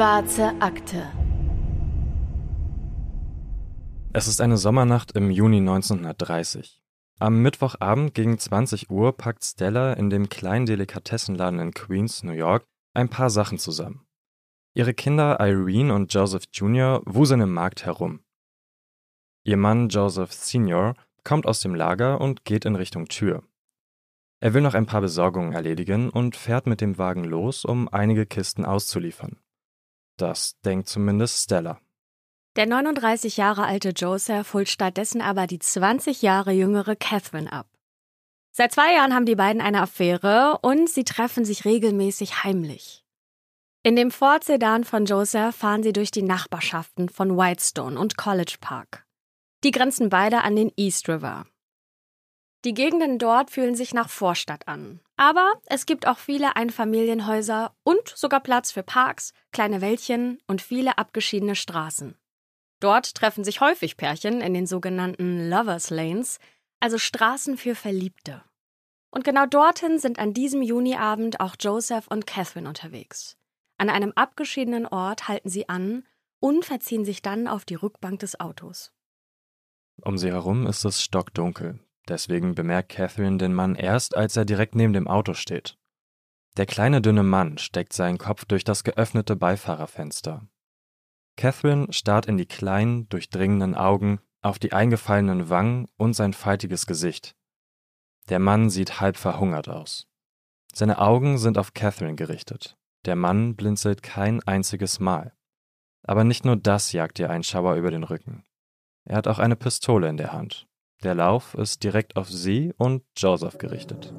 Schwarze Akte. Es ist eine Sommernacht im Juni 1930. Am Mittwochabend gegen 20 Uhr packt Stella in dem kleinen Delikatessenladen in Queens, New York, ein paar Sachen zusammen. Ihre Kinder Irene und Joseph Jr. wuseln im Markt herum. Ihr Mann Joseph Sr. kommt aus dem Lager und geht in Richtung Tür. Er will noch ein paar Besorgungen erledigen und fährt mit dem Wagen los, um einige Kisten auszuliefern. Das denkt zumindest Stella. Der 39 Jahre alte Joseph holt stattdessen aber die 20 Jahre jüngere Catherine ab. Seit zwei Jahren haben die beiden eine Affäre und sie treffen sich regelmäßig heimlich. In dem Ford Sedan von Joseph fahren sie durch die Nachbarschaften von Whitestone und College Park. Die grenzen beide an den East River. Die Gegenden dort fühlen sich nach Vorstadt an. Aber es gibt auch viele Einfamilienhäuser und sogar Platz für Parks, kleine Wäldchen und viele abgeschiedene Straßen. Dort treffen sich häufig Pärchen in den sogenannten Lovers Lanes, also Straßen für Verliebte. Und genau dorthin sind an diesem Juniabend auch Joseph und Catherine unterwegs. An einem abgeschiedenen Ort halten sie an und verziehen sich dann auf die Rückbank des Autos. Um sie herum ist es stockdunkel. Deswegen bemerkt Catherine den Mann erst, als er direkt neben dem Auto steht. Der kleine dünne Mann steckt seinen Kopf durch das geöffnete Beifahrerfenster. Catherine starrt in die kleinen, durchdringenden Augen, auf die eingefallenen Wangen und sein faltiges Gesicht. Der Mann sieht halb verhungert aus. Seine Augen sind auf Catherine gerichtet. Der Mann blinzelt kein einziges Mal. Aber nicht nur das jagt ihr einen Schauer über den Rücken. Er hat auch eine Pistole in der Hand. Der Lauf ist direkt auf sie und Joseph gerichtet.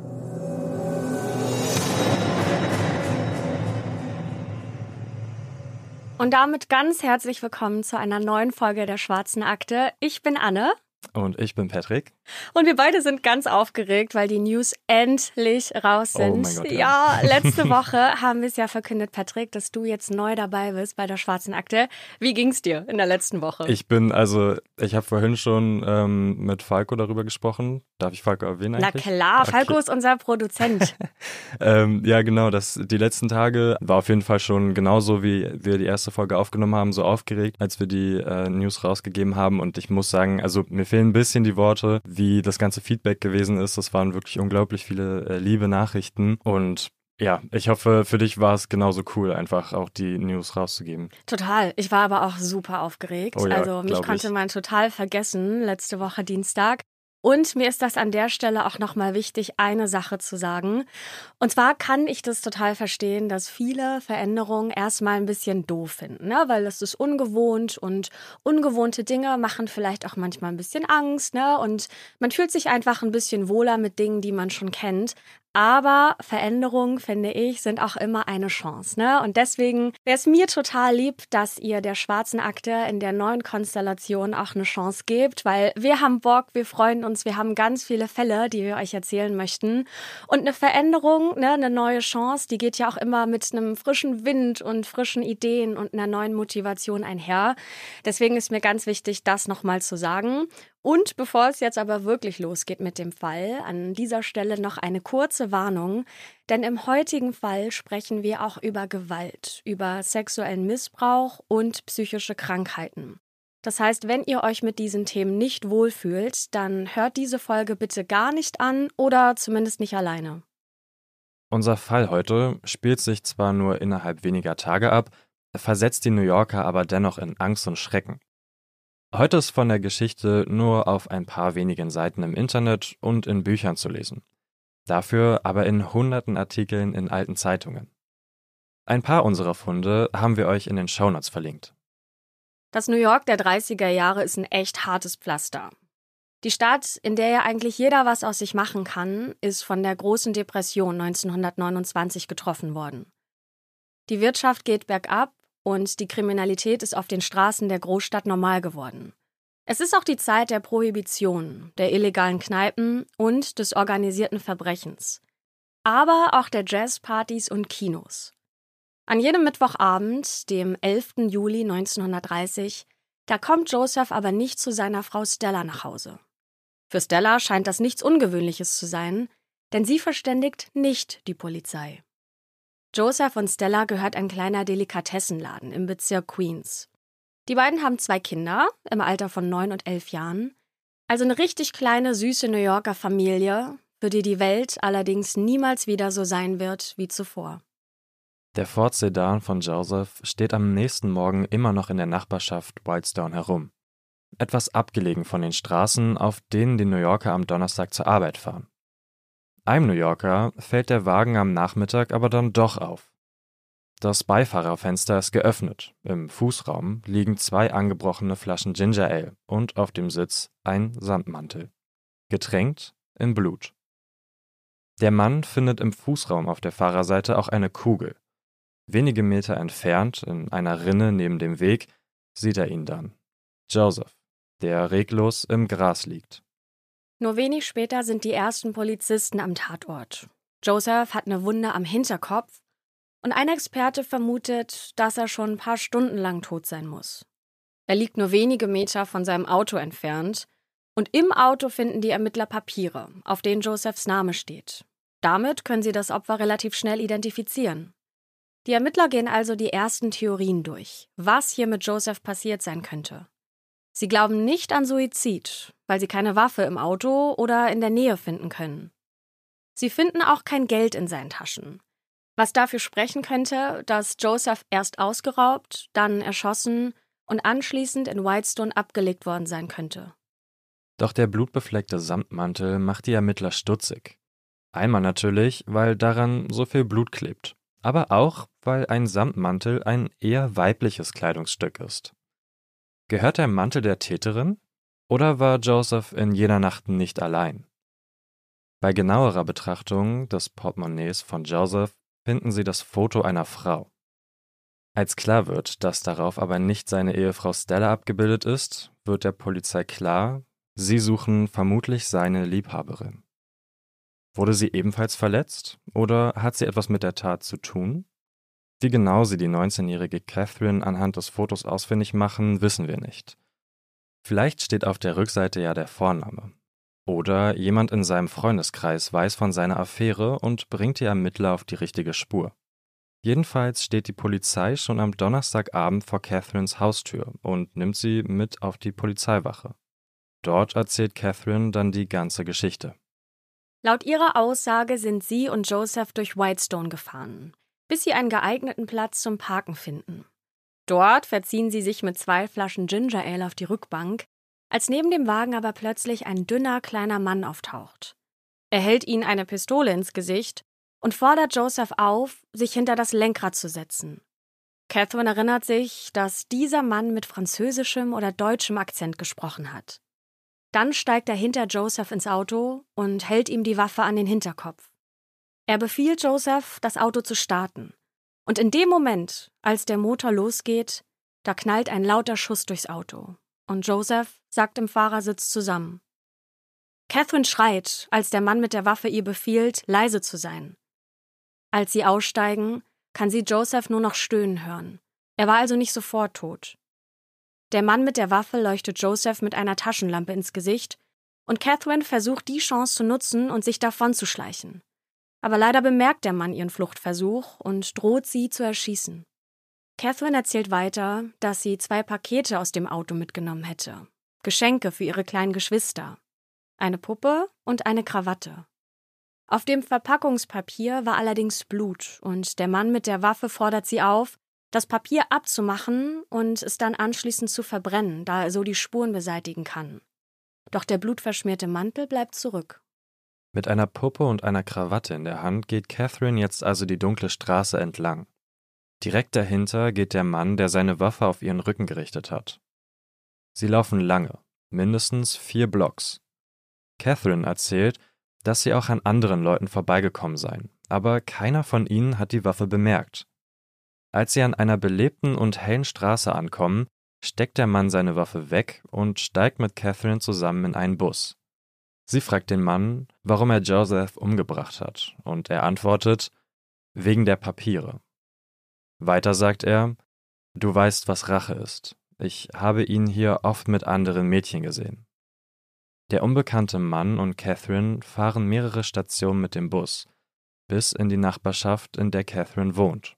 Und damit ganz herzlich willkommen zu einer neuen Folge der Schwarzen Akte. Ich bin Anne. Und ich bin Patrick. Und wir beide sind ganz aufgeregt, weil die News endlich raus sind. Oh Gott, ja. ja, letzte Woche haben wir es ja verkündet, Patrick, dass du jetzt neu dabei bist bei der Schwarzen Akte. Wie ging's dir in der letzten Woche? Ich bin, also, ich habe vorhin schon ähm, mit Falco darüber gesprochen. Darf ich Falco erwähnen eigentlich? Na klar, okay. Falco ist unser Produzent. ähm, ja, genau. Das, die letzten Tage war auf jeden Fall schon genauso, wie wir die erste Folge aufgenommen haben, so aufgeregt, als wir die äh, News rausgegeben haben. Und ich muss sagen, also mir fehlen ein bisschen die Worte, wie das ganze Feedback gewesen ist. Das waren wirklich unglaublich viele äh, liebe Nachrichten. Und ja, ich hoffe, für dich war es genauso cool, einfach auch die News rauszugeben. Total. Ich war aber auch super aufgeregt. Oh ja, also mich konnte ich. man total vergessen letzte Woche Dienstag. Und mir ist das an der Stelle auch nochmal wichtig, eine Sache zu sagen. Und zwar kann ich das total verstehen, dass viele Veränderungen erstmal ein bisschen doof finden, ne? weil das ist ungewohnt und ungewohnte Dinge machen vielleicht auch manchmal ein bisschen Angst, ne? Und man fühlt sich einfach ein bisschen wohler mit Dingen, die man schon kennt. Aber Veränderungen, finde ich, sind auch immer eine Chance. Ne? Und deswegen wäre es mir total lieb, dass ihr der schwarzen Akte in der neuen Konstellation auch eine Chance gebt, weil wir haben Bock, wir freuen uns, wir haben ganz viele Fälle, die wir euch erzählen möchten. Und eine Veränderung, ne, eine neue Chance, die geht ja auch immer mit einem frischen Wind und frischen Ideen und einer neuen Motivation einher. Deswegen ist mir ganz wichtig, das nochmal zu sagen. Und bevor es jetzt aber wirklich losgeht mit dem Fall, an dieser Stelle noch eine kurze Warnung, denn im heutigen Fall sprechen wir auch über Gewalt, über sexuellen Missbrauch und psychische Krankheiten. Das heißt, wenn ihr euch mit diesen Themen nicht wohlfühlt, dann hört diese Folge bitte gar nicht an oder zumindest nicht alleine. Unser Fall heute spielt sich zwar nur innerhalb weniger Tage ab, versetzt die New Yorker aber dennoch in Angst und Schrecken. Heute ist von der Geschichte nur auf ein paar wenigen Seiten im Internet und in Büchern zu lesen. Dafür aber in hunderten Artikeln in alten Zeitungen. Ein paar unserer Funde haben wir euch in den Shownotes verlinkt. Das New York der 30er Jahre ist ein echt hartes Pflaster. Die Stadt, in der ja eigentlich jeder was aus sich machen kann, ist von der großen Depression 1929 getroffen worden. Die Wirtschaft geht bergab und die Kriminalität ist auf den Straßen der Großstadt normal geworden. Es ist auch die Zeit der Prohibition, der illegalen Kneipen und des organisierten Verbrechens. Aber auch der Jazzpartys und Kinos. An jedem Mittwochabend, dem 11. Juli 1930, da kommt Joseph aber nicht zu seiner Frau Stella nach Hause. Für Stella scheint das nichts Ungewöhnliches zu sein, denn sie verständigt nicht die Polizei. Joseph und Stella gehört ein kleiner Delikatessenladen im Bezirk Queens. Die beiden haben zwei Kinder im Alter von neun und elf Jahren. Also eine richtig kleine, süße New Yorker Familie, für die die Welt allerdings niemals wieder so sein wird wie zuvor. Der Ford Sedan von Joseph steht am nächsten Morgen immer noch in der Nachbarschaft Whitestone herum. Etwas abgelegen von den Straßen, auf denen die New Yorker am Donnerstag zur Arbeit fahren. Einem New Yorker fällt der Wagen am Nachmittag aber dann doch auf. Das Beifahrerfenster ist geöffnet. Im Fußraum liegen zwei angebrochene Flaschen Ginger Ale und auf dem Sitz ein Sandmantel. Getränkt in Blut. Der Mann findet im Fußraum auf der Fahrerseite auch eine Kugel. Wenige Meter entfernt, in einer Rinne neben dem Weg, sieht er ihn dann. Joseph, der reglos im Gras liegt. Nur wenig später sind die ersten Polizisten am Tatort. Joseph hat eine Wunde am Hinterkopf und ein Experte vermutet, dass er schon ein paar Stunden lang tot sein muss. Er liegt nur wenige Meter von seinem Auto entfernt und im Auto finden die Ermittler Papiere, auf denen Josephs Name steht. Damit können sie das Opfer relativ schnell identifizieren. Die Ermittler gehen also die ersten Theorien durch, was hier mit Joseph passiert sein könnte. Sie glauben nicht an Suizid, weil sie keine Waffe im Auto oder in der Nähe finden können. Sie finden auch kein Geld in seinen Taschen, was dafür sprechen könnte, dass Joseph erst ausgeraubt, dann erschossen und anschließend in Whitestone abgelegt worden sein könnte. Doch der blutbefleckte Samtmantel macht die Ermittler stutzig. Einmal natürlich, weil daran so viel Blut klebt, aber auch, weil ein Samtmantel ein eher weibliches Kleidungsstück ist. Gehört der Mantel der Täterin? Oder war Joseph in jener Nacht nicht allein? Bei genauerer Betrachtung des Portemonnaies von Joseph finden sie das Foto einer Frau. Als klar wird, dass darauf aber nicht seine Ehefrau Stella abgebildet ist, wird der Polizei klar, sie suchen vermutlich seine Liebhaberin. Wurde sie ebenfalls verletzt oder hat sie etwas mit der Tat zu tun? Wie genau sie die 19-jährige Catherine anhand des Fotos ausfindig machen, wissen wir nicht. Vielleicht steht auf der Rückseite ja der Vorname. Oder jemand in seinem Freundeskreis weiß von seiner Affäre und bringt die Ermittler auf die richtige Spur. Jedenfalls steht die Polizei schon am Donnerstagabend vor Catherines Haustür und nimmt sie mit auf die Polizeiwache. Dort erzählt Catherine dann die ganze Geschichte. Laut ihrer Aussage sind sie und Joseph durch Whitestone gefahren bis sie einen geeigneten Platz zum Parken finden. Dort verziehen sie sich mit zwei Flaschen Ginger Ale auf die Rückbank, als neben dem Wagen aber plötzlich ein dünner kleiner Mann auftaucht. Er hält ihnen eine Pistole ins Gesicht und fordert Joseph auf, sich hinter das Lenkrad zu setzen. Catherine erinnert sich, dass dieser Mann mit französischem oder deutschem Akzent gesprochen hat. Dann steigt er hinter Joseph ins Auto und hält ihm die Waffe an den Hinterkopf. Er befiehlt Joseph, das Auto zu starten. Und in dem Moment, als der Motor losgeht, da knallt ein lauter Schuss durchs Auto. Und Joseph sagt im Fahrersitz zusammen. Catherine schreit, als der Mann mit der Waffe ihr befiehlt, leise zu sein. Als sie aussteigen, kann sie Joseph nur noch stöhnen hören. Er war also nicht sofort tot. Der Mann mit der Waffe leuchtet Joseph mit einer Taschenlampe ins Gesicht und Catherine versucht die Chance zu nutzen und sich davonzuschleichen. Aber leider bemerkt der Mann ihren Fluchtversuch und droht sie zu erschießen. Catherine erzählt weiter, dass sie zwei Pakete aus dem Auto mitgenommen hätte. Geschenke für ihre kleinen Geschwister. Eine Puppe und eine Krawatte. Auf dem Verpackungspapier war allerdings Blut und der Mann mit der Waffe fordert sie auf, das Papier abzumachen und es dann anschließend zu verbrennen, da er so die Spuren beseitigen kann. Doch der blutverschmierte Mantel bleibt zurück. Mit einer Puppe und einer Krawatte in der Hand geht Catherine jetzt also die dunkle Straße entlang. Direkt dahinter geht der Mann, der seine Waffe auf ihren Rücken gerichtet hat. Sie laufen lange, mindestens vier Blocks. Catherine erzählt, dass sie auch an anderen Leuten vorbeigekommen seien, aber keiner von ihnen hat die Waffe bemerkt. Als sie an einer belebten und hellen Straße ankommen, steckt der Mann seine Waffe weg und steigt mit Catherine zusammen in einen Bus. Sie fragt den Mann, warum er Joseph umgebracht hat, und er antwortet, wegen der Papiere. Weiter sagt er, du weißt, was Rache ist. Ich habe ihn hier oft mit anderen Mädchen gesehen. Der unbekannte Mann und Catherine fahren mehrere Stationen mit dem Bus, bis in die Nachbarschaft, in der Catherine wohnt.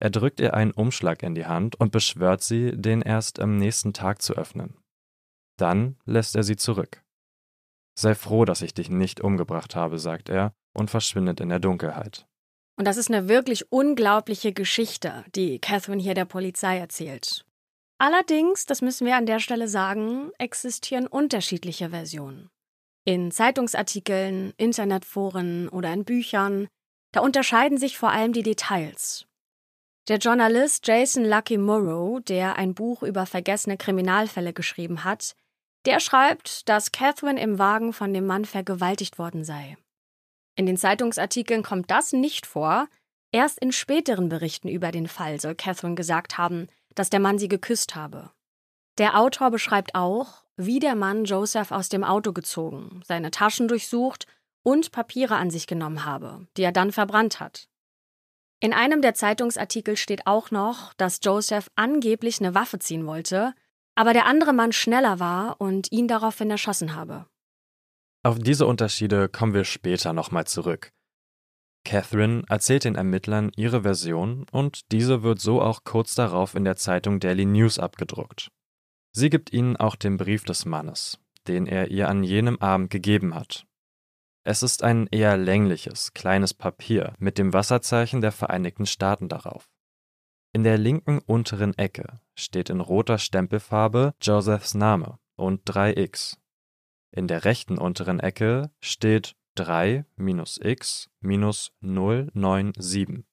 Er drückt ihr einen Umschlag in die Hand und beschwört sie, den erst am nächsten Tag zu öffnen. Dann lässt er sie zurück. Sei froh, dass ich dich nicht umgebracht habe, sagt er und verschwindet in der Dunkelheit. Und das ist eine wirklich unglaubliche Geschichte, die Catherine hier der Polizei erzählt. Allerdings, das müssen wir an der Stelle sagen, existieren unterschiedliche Versionen. In Zeitungsartikeln, Internetforen oder in Büchern, da unterscheiden sich vor allem die Details. Der Journalist Jason Lucky Morrow, der ein Buch über vergessene Kriminalfälle geschrieben hat, der schreibt, dass Catherine im Wagen von dem Mann vergewaltigt worden sei. In den Zeitungsartikeln kommt das nicht vor. Erst in späteren Berichten über den Fall soll Catherine gesagt haben, dass der Mann sie geküsst habe. Der Autor beschreibt auch, wie der Mann Joseph aus dem Auto gezogen, seine Taschen durchsucht und Papiere an sich genommen habe, die er dann verbrannt hat. In einem der Zeitungsartikel steht auch noch, dass Joseph angeblich eine Waffe ziehen wollte, aber der andere Mann schneller war und ihn daraufhin erschossen habe. Auf diese Unterschiede kommen wir später nochmal zurück. Catherine erzählt den Ermittlern ihre Version und diese wird so auch kurz darauf in der Zeitung Daily News abgedruckt. Sie gibt ihnen auch den Brief des Mannes, den er ihr an jenem Abend gegeben hat. Es ist ein eher längliches, kleines Papier mit dem Wasserzeichen der Vereinigten Staaten darauf. In der linken unteren Ecke steht in roter Stempelfarbe Josephs Name und 3x. In der rechten unteren Ecke steht 3 minus x minus 097.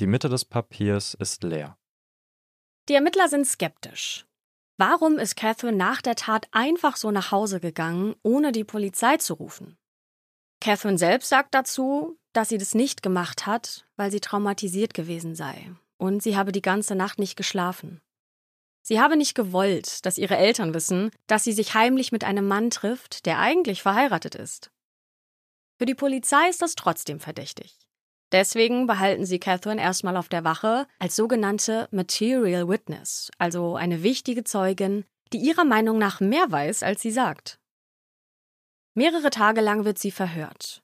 Die Mitte des Papiers ist leer. Die Ermittler sind skeptisch. Warum ist Catherine nach der Tat einfach so nach Hause gegangen, ohne die Polizei zu rufen? Catherine selbst sagt dazu, dass sie das nicht gemacht hat, weil sie traumatisiert gewesen sei und sie habe die ganze Nacht nicht geschlafen. Sie habe nicht gewollt, dass ihre Eltern wissen, dass sie sich heimlich mit einem Mann trifft, der eigentlich verheiratet ist. Für die Polizei ist das trotzdem verdächtig. Deswegen behalten sie Catherine erstmal auf der Wache als sogenannte Material Witness, also eine wichtige Zeugin, die ihrer Meinung nach mehr weiß, als sie sagt. Mehrere Tage lang wird sie verhört.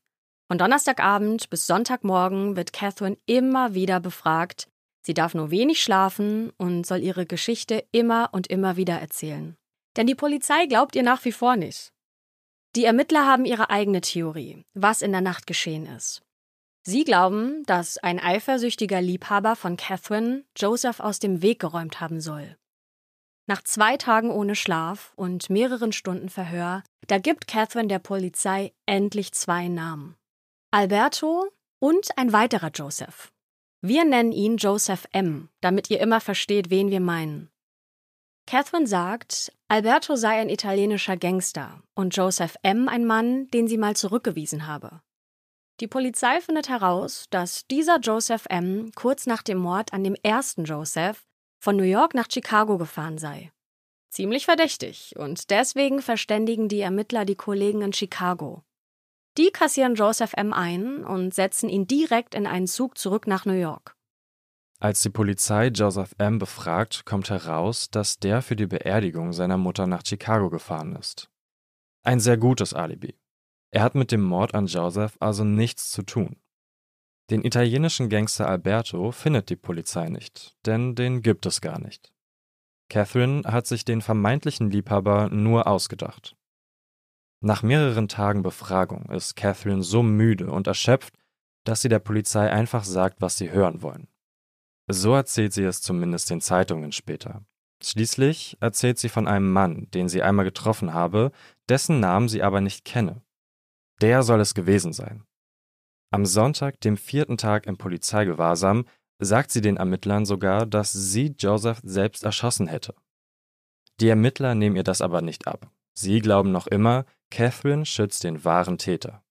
Von Donnerstagabend bis Sonntagmorgen wird Catherine immer wieder befragt. Sie darf nur wenig schlafen und soll ihre Geschichte immer und immer wieder erzählen. Denn die Polizei glaubt ihr nach wie vor nicht. Die Ermittler haben ihre eigene Theorie, was in der Nacht geschehen ist. Sie glauben, dass ein eifersüchtiger Liebhaber von Catherine Joseph aus dem Weg geräumt haben soll. Nach zwei Tagen ohne Schlaf und mehreren Stunden Verhör, da gibt Catherine der Polizei endlich zwei Namen. Alberto und ein weiterer Joseph. Wir nennen ihn Joseph M., damit ihr immer versteht, wen wir meinen. Catherine sagt, Alberto sei ein italienischer Gangster und Joseph M. ein Mann, den sie mal zurückgewiesen habe. Die Polizei findet heraus, dass dieser Joseph M. kurz nach dem Mord an dem ersten Joseph von New York nach Chicago gefahren sei. Ziemlich verdächtig und deswegen verständigen die Ermittler die Kollegen in Chicago. Die kassieren Joseph M. ein und setzen ihn direkt in einen Zug zurück nach New York. Als die Polizei Joseph M. befragt, kommt heraus, dass der für die Beerdigung seiner Mutter nach Chicago gefahren ist. Ein sehr gutes Alibi. Er hat mit dem Mord an Joseph also nichts zu tun. Den italienischen Gangster Alberto findet die Polizei nicht, denn den gibt es gar nicht. Catherine hat sich den vermeintlichen Liebhaber nur ausgedacht. Nach mehreren Tagen Befragung ist Catherine so müde und erschöpft, dass sie der Polizei einfach sagt, was sie hören wollen. So erzählt sie es zumindest den Zeitungen später. Schließlich erzählt sie von einem Mann, den sie einmal getroffen habe, dessen Namen sie aber nicht kenne. Der soll es gewesen sein. Am Sonntag, dem vierten Tag im Polizeigewahrsam, sagt sie den Ermittlern sogar, dass sie Joseph selbst erschossen hätte. Die Ermittler nehmen ihr das aber nicht ab. Sie glauben noch immer, Catherine schützt den wahren Täter.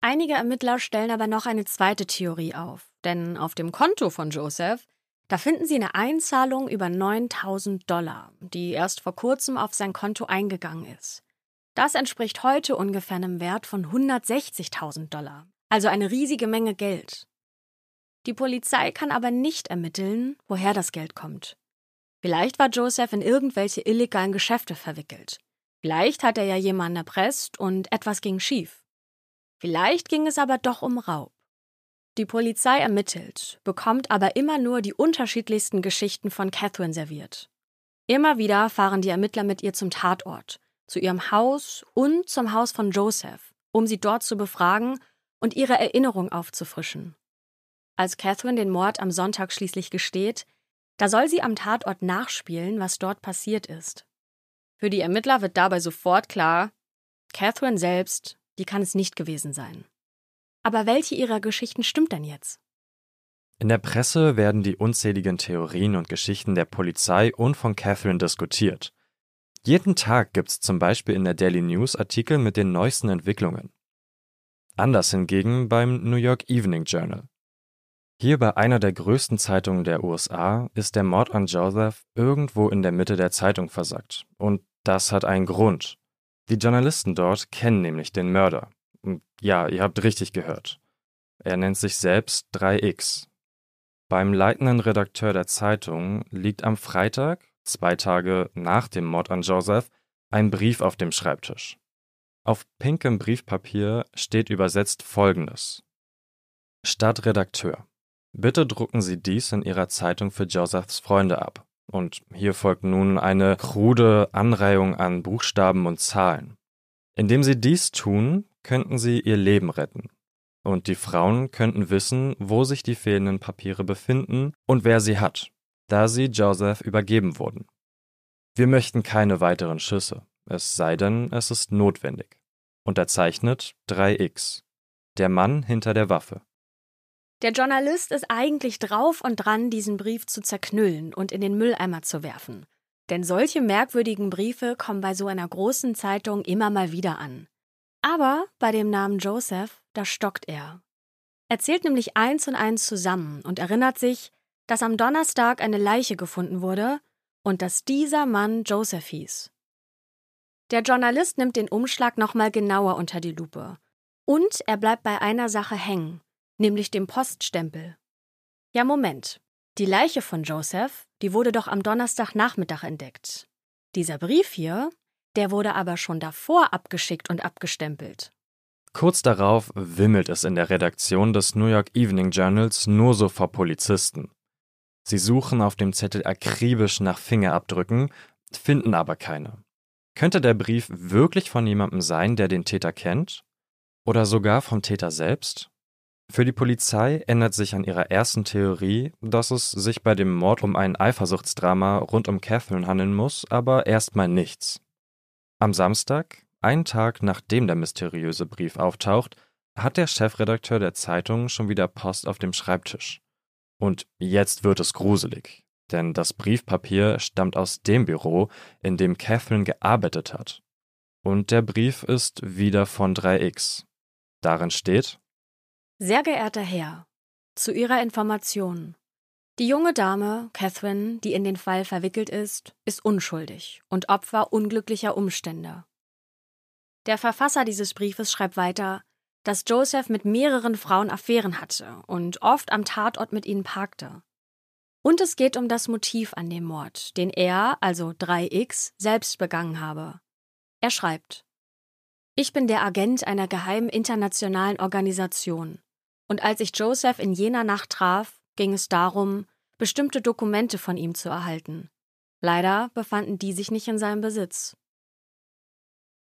Einige Ermittler stellen aber noch eine zweite Theorie auf, denn auf dem Konto von Joseph, da finden sie eine Einzahlung über 9000 Dollar, die erst vor kurzem auf sein Konto eingegangen ist. Das entspricht heute ungefähr einem Wert von 160.000 Dollar, also eine riesige Menge Geld. Die Polizei kann aber nicht ermitteln, woher das Geld kommt. Vielleicht war Joseph in irgendwelche illegalen Geschäfte verwickelt. Vielleicht hat er ja jemanden erpresst und etwas ging schief. Vielleicht ging es aber doch um Raub. Die Polizei ermittelt, bekommt aber immer nur die unterschiedlichsten Geschichten von Catherine serviert. Immer wieder fahren die Ermittler mit ihr zum Tatort, zu ihrem Haus und zum Haus von Joseph, um sie dort zu befragen und ihre Erinnerung aufzufrischen. Als Catherine den Mord am Sonntag schließlich gesteht, da soll sie am Tatort nachspielen, was dort passiert ist. Für die Ermittler wird dabei sofort klar, Catherine selbst, die kann es nicht gewesen sein. Aber welche ihrer Geschichten stimmt denn jetzt? In der Presse werden die unzähligen Theorien und Geschichten der Polizei und von Catherine diskutiert. Jeden Tag gibt es zum Beispiel in der Daily News Artikel mit den neuesten Entwicklungen. Anders hingegen beim New York Evening Journal. Hier bei einer der größten Zeitungen der USA ist der Mord an Joseph irgendwo in der Mitte der Zeitung versackt. Und das hat einen Grund. Die Journalisten dort kennen nämlich den Mörder. Ja, ihr habt richtig gehört. Er nennt sich selbst 3X. Beim leitenden Redakteur der Zeitung liegt am Freitag, zwei Tage nach dem Mord an Joseph, ein Brief auf dem Schreibtisch. Auf pinkem Briefpapier steht übersetzt folgendes. Stadtredakteur. Bitte drucken Sie dies in Ihrer Zeitung für Josephs Freunde ab. Und hier folgt nun eine krude Anreihung an Buchstaben und Zahlen. Indem Sie dies tun, könnten Sie Ihr Leben retten. Und die Frauen könnten wissen, wo sich die fehlenden Papiere befinden und wer sie hat, da sie Joseph übergeben wurden. Wir möchten keine weiteren Schüsse, es sei denn, es ist notwendig. Unterzeichnet 3x. Der Mann hinter der Waffe. Der Journalist ist eigentlich drauf und dran, diesen Brief zu zerknüllen und in den Mülleimer zu werfen. Denn solche merkwürdigen Briefe kommen bei so einer großen Zeitung immer mal wieder an. Aber bei dem Namen Joseph, da stockt er. Er zählt nämlich eins und eins zusammen und erinnert sich, dass am Donnerstag eine Leiche gefunden wurde und dass dieser Mann Joseph hieß. Der Journalist nimmt den Umschlag nochmal genauer unter die Lupe. Und er bleibt bei einer Sache hängen nämlich dem Poststempel. Ja, Moment. Die Leiche von Joseph, die wurde doch am Donnerstagnachmittag entdeckt. Dieser Brief hier, der wurde aber schon davor abgeschickt und abgestempelt. Kurz darauf wimmelt es in der Redaktion des New York Evening Journals nur so vor Polizisten. Sie suchen auf dem Zettel akribisch nach Fingerabdrücken, finden aber keine. Könnte der Brief wirklich von jemandem sein, der den Täter kennt? Oder sogar vom Täter selbst? Für die Polizei ändert sich an ihrer ersten Theorie, dass es sich bei dem Mord um ein Eifersuchtsdrama rund um Catherine handeln muss, aber erstmal nichts. Am Samstag, einen Tag nachdem der mysteriöse Brief auftaucht, hat der Chefredakteur der Zeitung schon wieder Post auf dem Schreibtisch. Und jetzt wird es gruselig, denn das Briefpapier stammt aus dem Büro, in dem Catherine gearbeitet hat. Und der Brief ist wieder von 3x. Darin steht sehr geehrter Herr, zu Ihrer Information. Die junge Dame, Catherine, die in den Fall verwickelt ist, ist unschuldig und Opfer unglücklicher Umstände. Der Verfasser dieses Briefes schreibt weiter, dass Joseph mit mehreren Frauen Affären hatte und oft am Tatort mit ihnen parkte. Und es geht um das Motiv an dem Mord, den er, also 3x, selbst begangen habe. Er schreibt, ich bin der Agent einer geheimen internationalen Organisation. Und als ich Joseph in jener Nacht traf, ging es darum, bestimmte Dokumente von ihm zu erhalten. Leider befanden die sich nicht in seinem Besitz.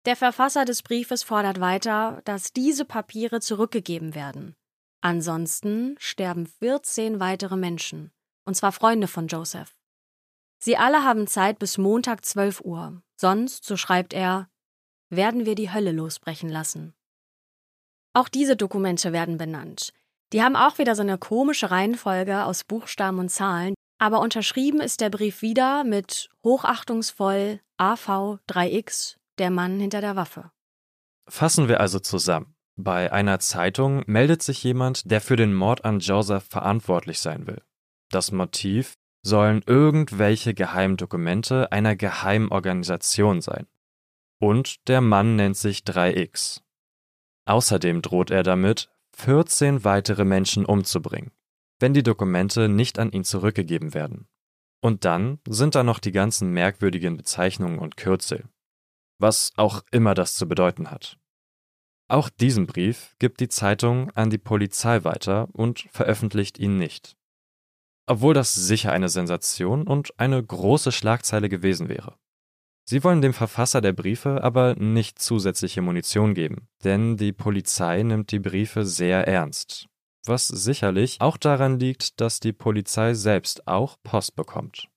Der Verfasser des Briefes fordert weiter, dass diese Papiere zurückgegeben werden. Ansonsten sterben 14 weitere Menschen, und zwar Freunde von Joseph. Sie alle haben Zeit bis Montag 12 Uhr, sonst, so schreibt er, werden wir die Hölle losbrechen lassen. Auch diese Dokumente werden benannt. Die haben auch wieder so eine komische Reihenfolge aus Buchstaben und Zahlen, aber unterschrieben ist der Brief wieder mit hochachtungsvoll AV 3X, der Mann hinter der Waffe. Fassen wir also zusammen. Bei einer Zeitung meldet sich jemand, der für den Mord an Joseph verantwortlich sein will. Das Motiv sollen irgendwelche geheimen Dokumente einer geheimen Organisation sein. Und der Mann nennt sich 3X. Außerdem droht er damit, 14 weitere Menschen umzubringen, wenn die Dokumente nicht an ihn zurückgegeben werden. Und dann sind da noch die ganzen merkwürdigen Bezeichnungen und Kürzel. Was auch immer das zu bedeuten hat. Auch diesen Brief gibt die Zeitung an die Polizei weiter und veröffentlicht ihn nicht. Obwohl das sicher eine Sensation und eine große Schlagzeile gewesen wäre. Sie wollen dem Verfasser der Briefe aber nicht zusätzliche Munition geben, denn die Polizei nimmt die Briefe sehr ernst. Was sicherlich auch daran liegt, dass die Polizei selbst auch Post bekommt.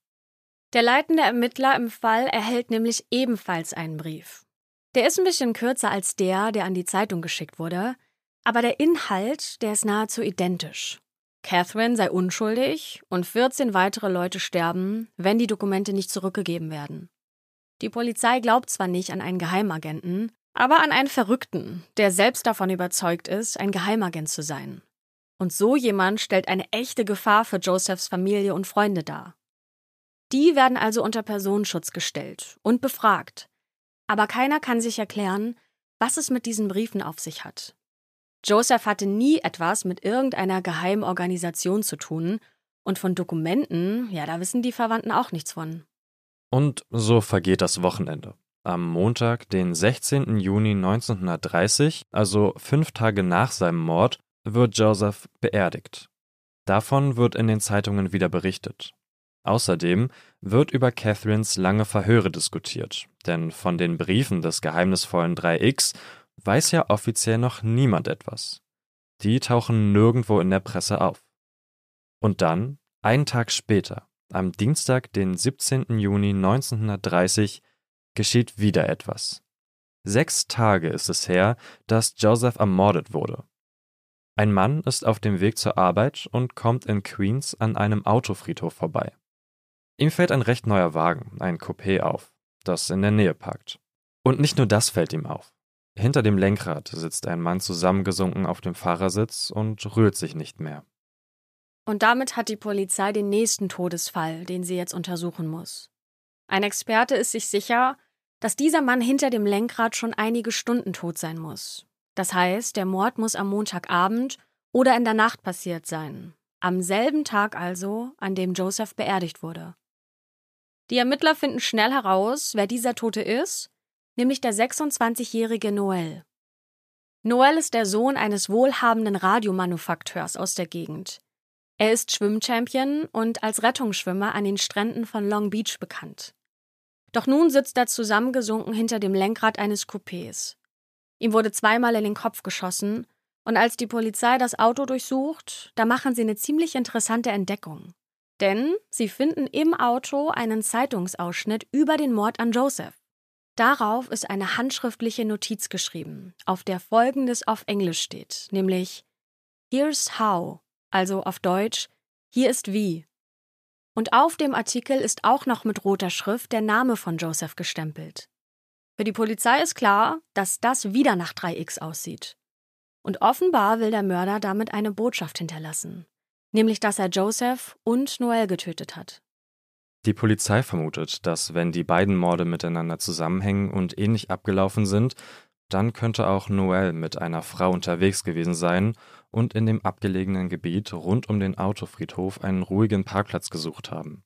Der leitende Ermittler im Fall erhält nämlich ebenfalls einen Brief. Der ist ein bisschen kürzer als der, der an die Zeitung geschickt wurde, aber der Inhalt, der ist nahezu identisch. Catherine sei unschuldig und 14 weitere Leute sterben, wenn die Dokumente nicht zurückgegeben werden. Die Polizei glaubt zwar nicht an einen Geheimagenten, aber an einen Verrückten, der selbst davon überzeugt ist, ein Geheimagent zu sein. Und so jemand stellt eine echte Gefahr für Josephs Familie und Freunde dar. Die werden also unter Personenschutz gestellt und befragt. Aber keiner kann sich erklären, was es mit diesen Briefen auf sich hat. Joseph hatte nie etwas mit irgendeiner Geheimorganisation zu tun, und von Dokumenten, ja, da wissen die Verwandten auch nichts von. Und so vergeht das Wochenende. Am Montag, den 16. Juni 1930, also fünf Tage nach seinem Mord, wird Joseph beerdigt. Davon wird in den Zeitungen wieder berichtet. Außerdem wird über Catherines lange Verhöre diskutiert, denn von den Briefen des geheimnisvollen 3X weiß ja offiziell noch niemand etwas. Die tauchen nirgendwo in der Presse auf. Und dann, einen Tag später, am Dienstag, den 17. Juni 1930, geschieht wieder etwas. Sechs Tage ist es her, dass Joseph ermordet wurde. Ein Mann ist auf dem Weg zur Arbeit und kommt in Queens an einem Autofriedhof vorbei. Ihm fällt ein recht neuer Wagen, ein Coupé, auf, das in der Nähe parkt. Und nicht nur das fällt ihm auf. Hinter dem Lenkrad sitzt ein Mann zusammengesunken auf dem Fahrersitz und rührt sich nicht mehr. Und damit hat die Polizei den nächsten Todesfall, den sie jetzt untersuchen muss. Ein Experte ist sich sicher, dass dieser Mann hinter dem Lenkrad schon einige Stunden tot sein muss. Das heißt, der Mord muss am Montagabend oder in der Nacht passiert sein. Am selben Tag also, an dem Joseph beerdigt wurde. Die Ermittler finden schnell heraus, wer dieser Tote ist, nämlich der 26-jährige Noel. Noel ist der Sohn eines wohlhabenden Radiomanufakteurs aus der Gegend. Er ist Schwimmchampion und als Rettungsschwimmer an den Stränden von Long Beach bekannt. Doch nun sitzt er zusammengesunken hinter dem Lenkrad eines Coupés. Ihm wurde zweimal in den Kopf geschossen, und als die Polizei das Auto durchsucht, da machen sie eine ziemlich interessante Entdeckung. Denn sie finden im Auto einen Zeitungsausschnitt über den Mord an Joseph. Darauf ist eine handschriftliche Notiz geschrieben, auf der folgendes auf Englisch steht, nämlich Here's how, also auf Deutsch Hier ist wie. Und auf dem Artikel ist auch noch mit roter Schrift der Name von Joseph gestempelt. Für die Polizei ist klar, dass das wieder nach 3x aussieht. Und offenbar will der Mörder damit eine Botschaft hinterlassen nämlich dass er Joseph und Noel getötet hat. Die Polizei vermutet, dass wenn die beiden Morde miteinander zusammenhängen und ähnlich abgelaufen sind, dann könnte auch Noel mit einer Frau unterwegs gewesen sein und in dem abgelegenen Gebiet rund um den Autofriedhof einen ruhigen Parkplatz gesucht haben.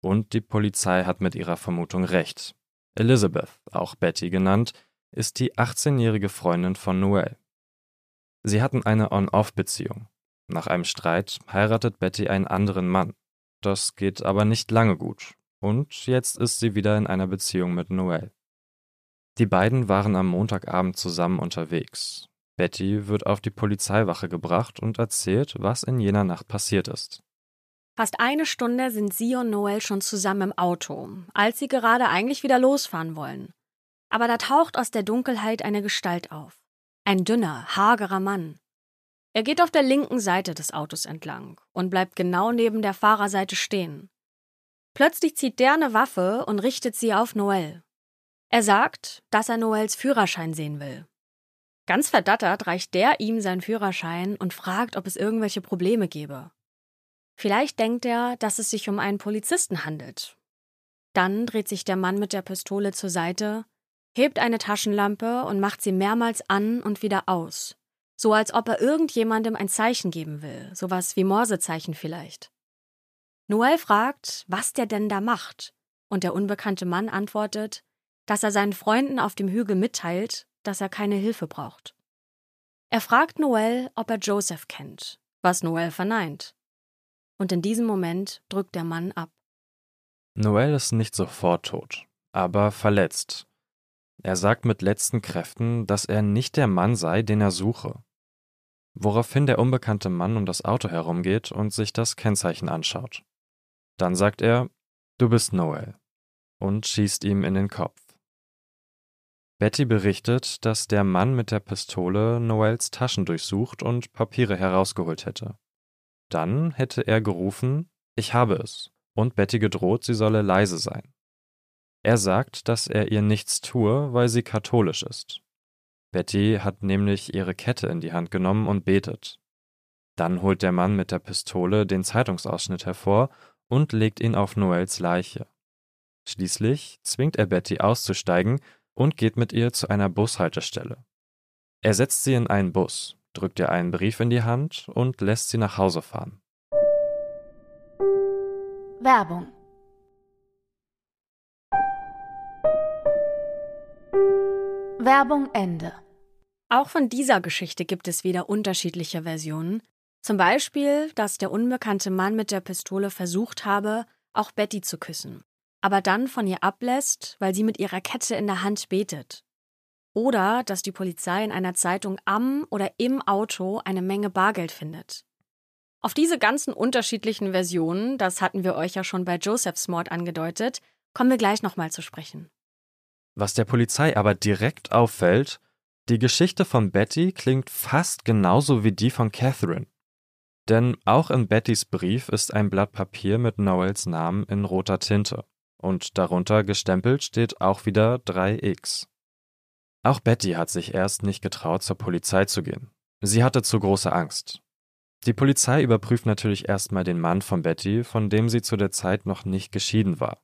Und die Polizei hat mit ihrer Vermutung recht. Elizabeth, auch Betty genannt, ist die 18-jährige Freundin von Noel. Sie hatten eine On-Off-Beziehung nach einem Streit heiratet Betty einen anderen Mann. Das geht aber nicht lange gut. Und jetzt ist sie wieder in einer Beziehung mit Noel. Die beiden waren am Montagabend zusammen unterwegs. Betty wird auf die Polizeiwache gebracht und erzählt, was in jener Nacht passiert ist. Fast eine Stunde sind sie und Noel schon zusammen im Auto, als sie gerade eigentlich wieder losfahren wollen. Aber da taucht aus der Dunkelheit eine Gestalt auf. Ein dünner, hagerer Mann. Er geht auf der linken Seite des Autos entlang und bleibt genau neben der Fahrerseite stehen. Plötzlich zieht der eine Waffe und richtet sie auf Noel. Er sagt, dass er Noels Führerschein sehen will. Ganz verdattert reicht der ihm seinen Führerschein und fragt, ob es irgendwelche Probleme gebe. Vielleicht denkt er, dass es sich um einen Polizisten handelt. Dann dreht sich der Mann mit der Pistole zur Seite, hebt eine Taschenlampe und macht sie mehrmals an und wieder aus, so als ob er irgendjemandem ein Zeichen geben will, sowas wie Morsezeichen vielleicht. Noel fragt, was der denn da macht, und der unbekannte Mann antwortet, dass er seinen Freunden auf dem Hügel mitteilt, dass er keine Hilfe braucht. Er fragt Noel, ob er Joseph kennt, was Noel verneint. Und in diesem Moment drückt der Mann ab. Noel ist nicht sofort tot, aber verletzt. Er sagt mit letzten Kräften, dass er nicht der Mann sei, den er suche. Woraufhin der unbekannte Mann um das Auto herumgeht und sich das Kennzeichen anschaut. Dann sagt er, du bist Noel, und schießt ihm in den Kopf. Betty berichtet, dass der Mann mit der Pistole Noels Taschen durchsucht und Papiere herausgeholt hätte. Dann hätte er gerufen, ich habe es, und Betty gedroht, sie solle leise sein. Er sagt, dass er ihr nichts tue, weil sie katholisch ist. Betty hat nämlich ihre Kette in die Hand genommen und betet. Dann holt der Mann mit der Pistole den Zeitungsausschnitt hervor und legt ihn auf Noels Leiche. Schließlich zwingt er Betty auszusteigen und geht mit ihr zu einer Bushaltestelle. Er setzt sie in einen Bus, drückt ihr einen Brief in die Hand und lässt sie nach Hause fahren. Werbung Werbung Ende. Auch von dieser Geschichte gibt es wieder unterschiedliche Versionen. Zum Beispiel, dass der unbekannte Mann mit der Pistole versucht habe, auch Betty zu küssen, aber dann von ihr ablässt, weil sie mit ihrer Kette in der Hand betet. Oder dass die Polizei in einer Zeitung am oder im Auto eine Menge Bargeld findet. Auf diese ganzen unterschiedlichen Versionen, das hatten wir euch ja schon bei Josephs Mord angedeutet, kommen wir gleich nochmal zu sprechen. Was der Polizei aber direkt auffällt, die Geschichte von Betty klingt fast genauso wie die von Catherine. Denn auch in Bettys Brief ist ein Blatt Papier mit Noels Namen in roter Tinte. Und darunter gestempelt steht auch wieder 3x. Auch Betty hat sich erst nicht getraut, zur Polizei zu gehen. Sie hatte zu große Angst. Die Polizei überprüft natürlich erstmal den Mann von Betty, von dem sie zu der Zeit noch nicht geschieden war.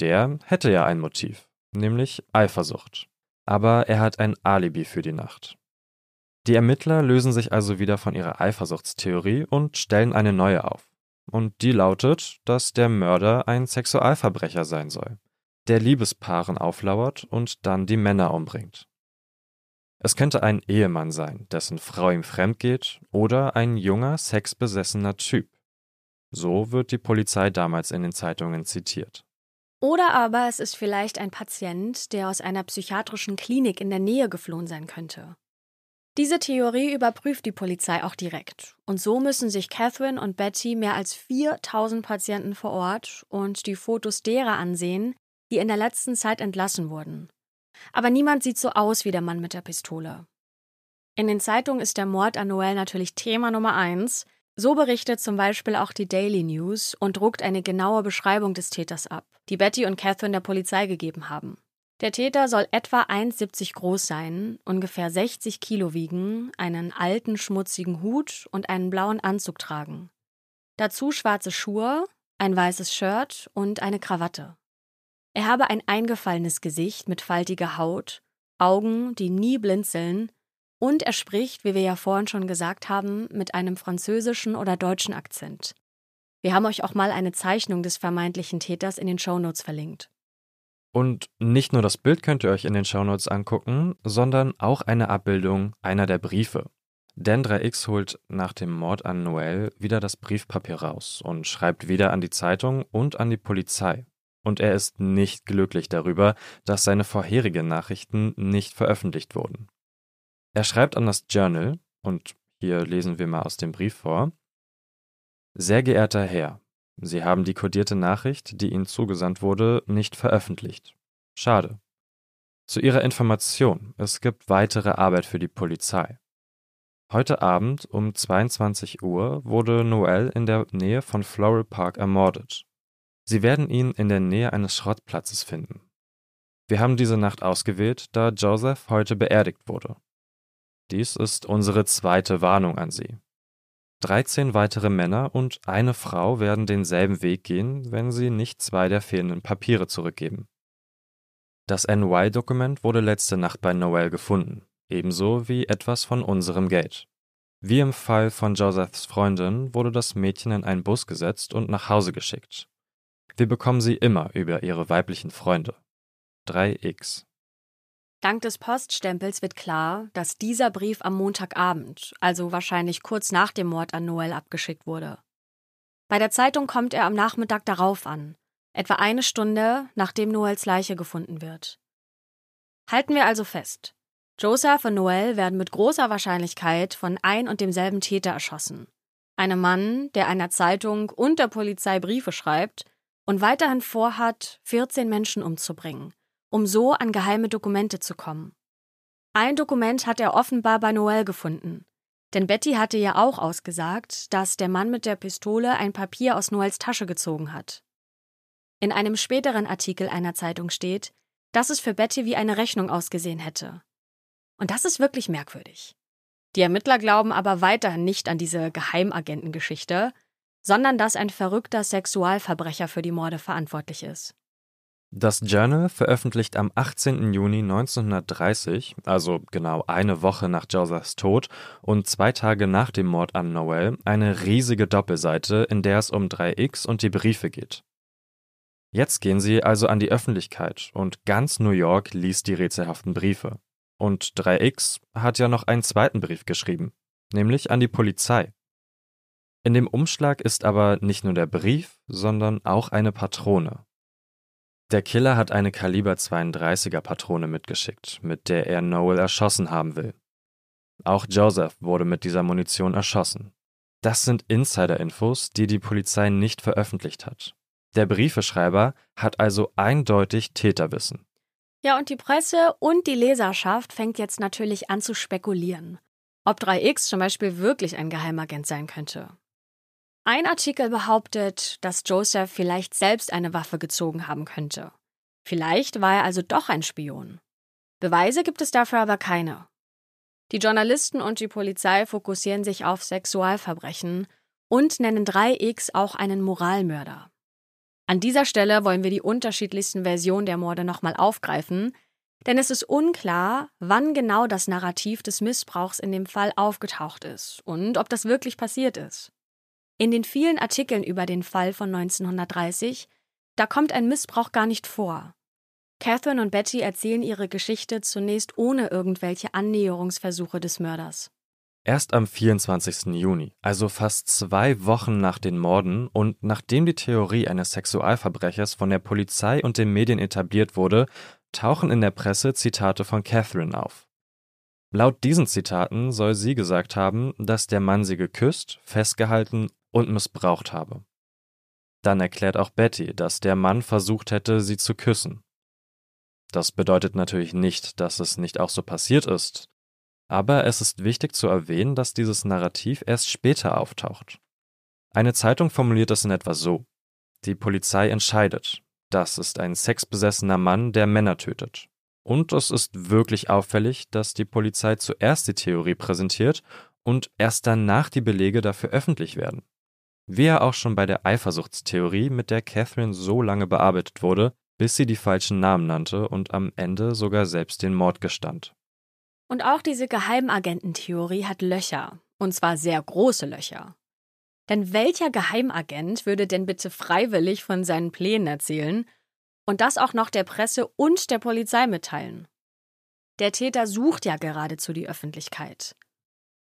Der hätte ja ein Motiv, nämlich Eifersucht. Aber er hat ein Alibi für die Nacht. Die Ermittler lösen sich also wieder von ihrer Eifersuchtstheorie und stellen eine neue auf. Und die lautet, dass der Mörder ein Sexualverbrecher sein soll, der Liebespaaren auflauert und dann die Männer umbringt. Es könnte ein Ehemann sein, dessen Frau ihm fremd geht, oder ein junger, sexbesessener Typ. So wird die Polizei damals in den Zeitungen zitiert. Oder aber es ist vielleicht ein Patient, der aus einer psychiatrischen Klinik in der Nähe geflohen sein könnte. Diese Theorie überprüft die Polizei auch direkt. Und so müssen sich Catherine und Betty mehr als 4000 Patienten vor Ort und die Fotos derer ansehen, die in der letzten Zeit entlassen wurden. Aber niemand sieht so aus wie der Mann mit der Pistole. In den Zeitungen ist der Mord an Noel natürlich Thema Nummer eins. So berichtet zum Beispiel auch die Daily News und druckt eine genaue Beschreibung des Täters ab, die Betty und Catherine der Polizei gegeben haben. Der Täter soll etwa 1,70 groß sein, ungefähr 60 Kilo wiegen, einen alten, schmutzigen Hut und einen blauen Anzug tragen. Dazu schwarze Schuhe, ein weißes Shirt und eine Krawatte. Er habe ein eingefallenes Gesicht mit faltiger Haut, Augen, die nie blinzeln, und er spricht, wie wir ja vorhin schon gesagt haben, mit einem französischen oder deutschen Akzent. Wir haben euch auch mal eine Zeichnung des vermeintlichen Täters in den Shownotes verlinkt. Und nicht nur das Bild könnt ihr euch in den Shownotes angucken, sondern auch eine Abbildung einer der Briefe. Dan 3X holt nach dem Mord an Noel wieder das Briefpapier raus und schreibt wieder an die Zeitung und an die Polizei. Und er ist nicht glücklich darüber, dass seine vorherigen Nachrichten nicht veröffentlicht wurden. Er schreibt an das Journal, und hier lesen wir mal aus dem Brief vor. Sehr geehrter Herr, Sie haben die kodierte Nachricht, die Ihnen zugesandt wurde, nicht veröffentlicht. Schade. Zu Ihrer Information, es gibt weitere Arbeit für die Polizei. Heute Abend um 22 Uhr wurde Noel in der Nähe von Floral Park ermordet. Sie werden ihn in der Nähe eines Schrottplatzes finden. Wir haben diese Nacht ausgewählt, da Joseph heute beerdigt wurde. Dies ist unsere zweite Warnung an Sie. 13 weitere Männer und eine Frau werden denselben Weg gehen, wenn sie nicht zwei der fehlenden Papiere zurückgeben. Das NY-Dokument wurde letzte Nacht bei Noel gefunden, ebenso wie etwas von unserem Geld. Wie im Fall von Josephs Freundin wurde das Mädchen in einen Bus gesetzt und nach Hause geschickt. Wir bekommen sie immer über ihre weiblichen Freunde. 3x Dank des Poststempels wird klar, dass dieser Brief am Montagabend, also wahrscheinlich kurz nach dem Mord an Noel, abgeschickt wurde. Bei der Zeitung kommt er am Nachmittag darauf an, etwa eine Stunde nachdem Noels Leiche gefunden wird. Halten wir also fest. Joseph und Noel werden mit großer Wahrscheinlichkeit von ein und demselben Täter erschossen. Einem Mann, der einer Zeitung und der Polizei Briefe schreibt und weiterhin vorhat, 14 Menschen umzubringen um so an geheime Dokumente zu kommen. Ein Dokument hat er offenbar bei Noel gefunden. Denn Betty hatte ja auch ausgesagt, dass der Mann mit der Pistole ein Papier aus Noels Tasche gezogen hat. In einem späteren Artikel einer Zeitung steht, dass es für Betty wie eine Rechnung ausgesehen hätte. Und das ist wirklich merkwürdig. Die Ermittler glauben aber weiterhin nicht an diese Geheimagentengeschichte, sondern dass ein verrückter Sexualverbrecher für die Morde verantwortlich ist. Das Journal veröffentlicht am 18. Juni 1930, also genau eine Woche nach Josephs Tod und zwei Tage nach dem Mord an Noel, eine riesige Doppelseite, in der es um 3X und die Briefe geht. Jetzt gehen sie also an die Öffentlichkeit und ganz New York liest die rätselhaften Briefe. Und 3X hat ja noch einen zweiten Brief geschrieben, nämlich an die Polizei. In dem Umschlag ist aber nicht nur der Brief, sondern auch eine Patrone. Der Killer hat eine Kaliber 32er Patrone mitgeschickt, mit der er Noel erschossen haben will. Auch Joseph wurde mit dieser Munition erschossen. Das sind Insider-Infos, die die Polizei nicht veröffentlicht hat. Der Briefeschreiber hat also eindeutig Täterwissen. Ja, und die Presse und die Leserschaft fängt jetzt natürlich an zu spekulieren, ob 3X zum Beispiel wirklich ein Geheimagent sein könnte. Ein Artikel behauptet, dass Joseph vielleicht selbst eine Waffe gezogen haben könnte. Vielleicht war er also doch ein Spion. Beweise gibt es dafür aber keine. Die Journalisten und die Polizei fokussieren sich auf Sexualverbrechen und nennen 3X auch einen Moralmörder. An dieser Stelle wollen wir die unterschiedlichsten Versionen der Morde nochmal aufgreifen, denn es ist unklar, wann genau das Narrativ des Missbrauchs in dem Fall aufgetaucht ist und ob das wirklich passiert ist. In den vielen Artikeln über den Fall von 1930, da kommt ein Missbrauch gar nicht vor. Catherine und Betty erzählen ihre Geschichte zunächst ohne irgendwelche Annäherungsversuche des Mörders. Erst am 24. Juni, also fast zwei Wochen nach den Morden und nachdem die Theorie eines Sexualverbrechers von der Polizei und den Medien etabliert wurde, tauchen in der Presse Zitate von Catherine auf. Laut diesen Zitaten soll sie gesagt haben, dass der Mann sie geküsst, festgehalten und missbraucht habe. Dann erklärt auch Betty, dass der Mann versucht hätte, sie zu küssen. Das bedeutet natürlich nicht, dass es nicht auch so passiert ist, aber es ist wichtig zu erwähnen, dass dieses Narrativ erst später auftaucht. Eine Zeitung formuliert es in etwa so Die Polizei entscheidet, das ist ein sexbesessener Mann, der Männer tötet. Und es ist wirklich auffällig, dass die Polizei zuerst die Theorie präsentiert und erst danach die Belege dafür öffentlich werden. Wie ja auch schon bei der Eifersuchtstheorie, mit der Catherine so lange bearbeitet wurde, bis sie die falschen Namen nannte und am Ende sogar selbst den Mord gestand. Und auch diese Geheimagententheorie hat Löcher, und zwar sehr große Löcher. Denn welcher Geheimagent würde denn bitte freiwillig von seinen Plänen erzählen und das auch noch der Presse und der Polizei mitteilen? Der Täter sucht ja geradezu die Öffentlichkeit.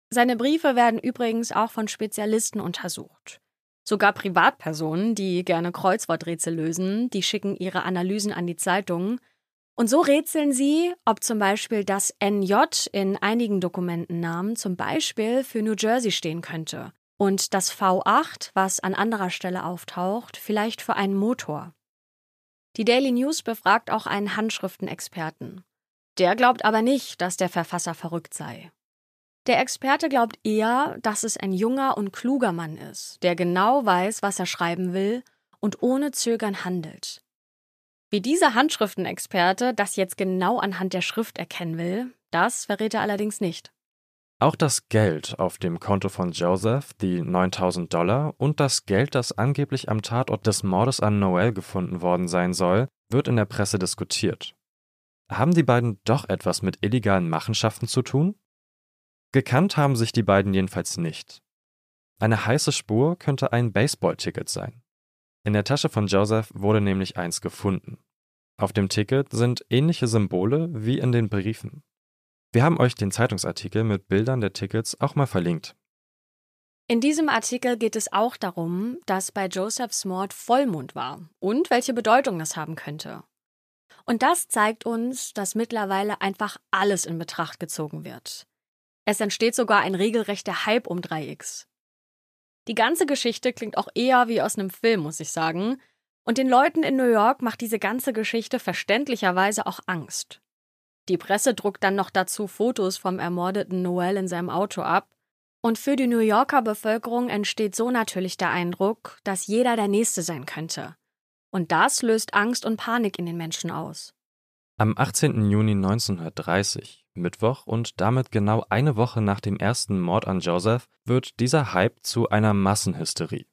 Seine Briefe werden übrigens auch von Spezialisten untersucht. Sogar Privatpersonen, die gerne Kreuzworträtsel lösen, die schicken ihre Analysen an die Zeitungen. Und so rätseln sie, ob zum Beispiel das NJ in einigen Dokumentennamen zum Beispiel für New Jersey stehen könnte und das V8, was an anderer Stelle auftaucht, vielleicht für einen Motor. Die Daily News befragt auch einen Handschriftenexperten. Der glaubt aber nicht, dass der Verfasser verrückt sei. Der Experte glaubt eher, dass es ein junger und kluger Mann ist, der genau weiß, was er schreiben will und ohne Zögern handelt. Wie dieser Handschriftenexperte das jetzt genau anhand der Schrift erkennen will, das verrät er allerdings nicht. Auch das Geld auf dem Konto von Joseph, die 9000 Dollar, und das Geld, das angeblich am Tatort des Mordes an Noel gefunden worden sein soll, wird in der Presse diskutiert. Haben die beiden doch etwas mit illegalen Machenschaften zu tun? Gekannt haben sich die beiden jedenfalls nicht. Eine heiße Spur könnte ein Baseball-Ticket sein. In der Tasche von Joseph wurde nämlich eins gefunden. Auf dem Ticket sind ähnliche Symbole wie in den Briefen. Wir haben euch den Zeitungsartikel mit Bildern der Tickets auch mal verlinkt. In diesem Artikel geht es auch darum, dass bei Josephs Mord Vollmond war und welche Bedeutung das haben könnte. Und das zeigt uns, dass mittlerweile einfach alles in Betracht gezogen wird. Es entsteht sogar ein regelrechter Hype um 3x. Die ganze Geschichte klingt auch eher wie aus einem Film, muss ich sagen, und den Leuten in New York macht diese ganze Geschichte verständlicherweise auch Angst. Die Presse druckt dann noch dazu Fotos vom ermordeten Noel in seinem Auto ab, und für die New Yorker Bevölkerung entsteht so natürlich der Eindruck, dass jeder der Nächste sein könnte. Und das löst Angst und Panik in den Menschen aus. Am 18. Juni 1930, Mittwoch und damit genau eine Woche nach dem ersten Mord an Joseph, wird dieser Hype zu einer Massenhysterie.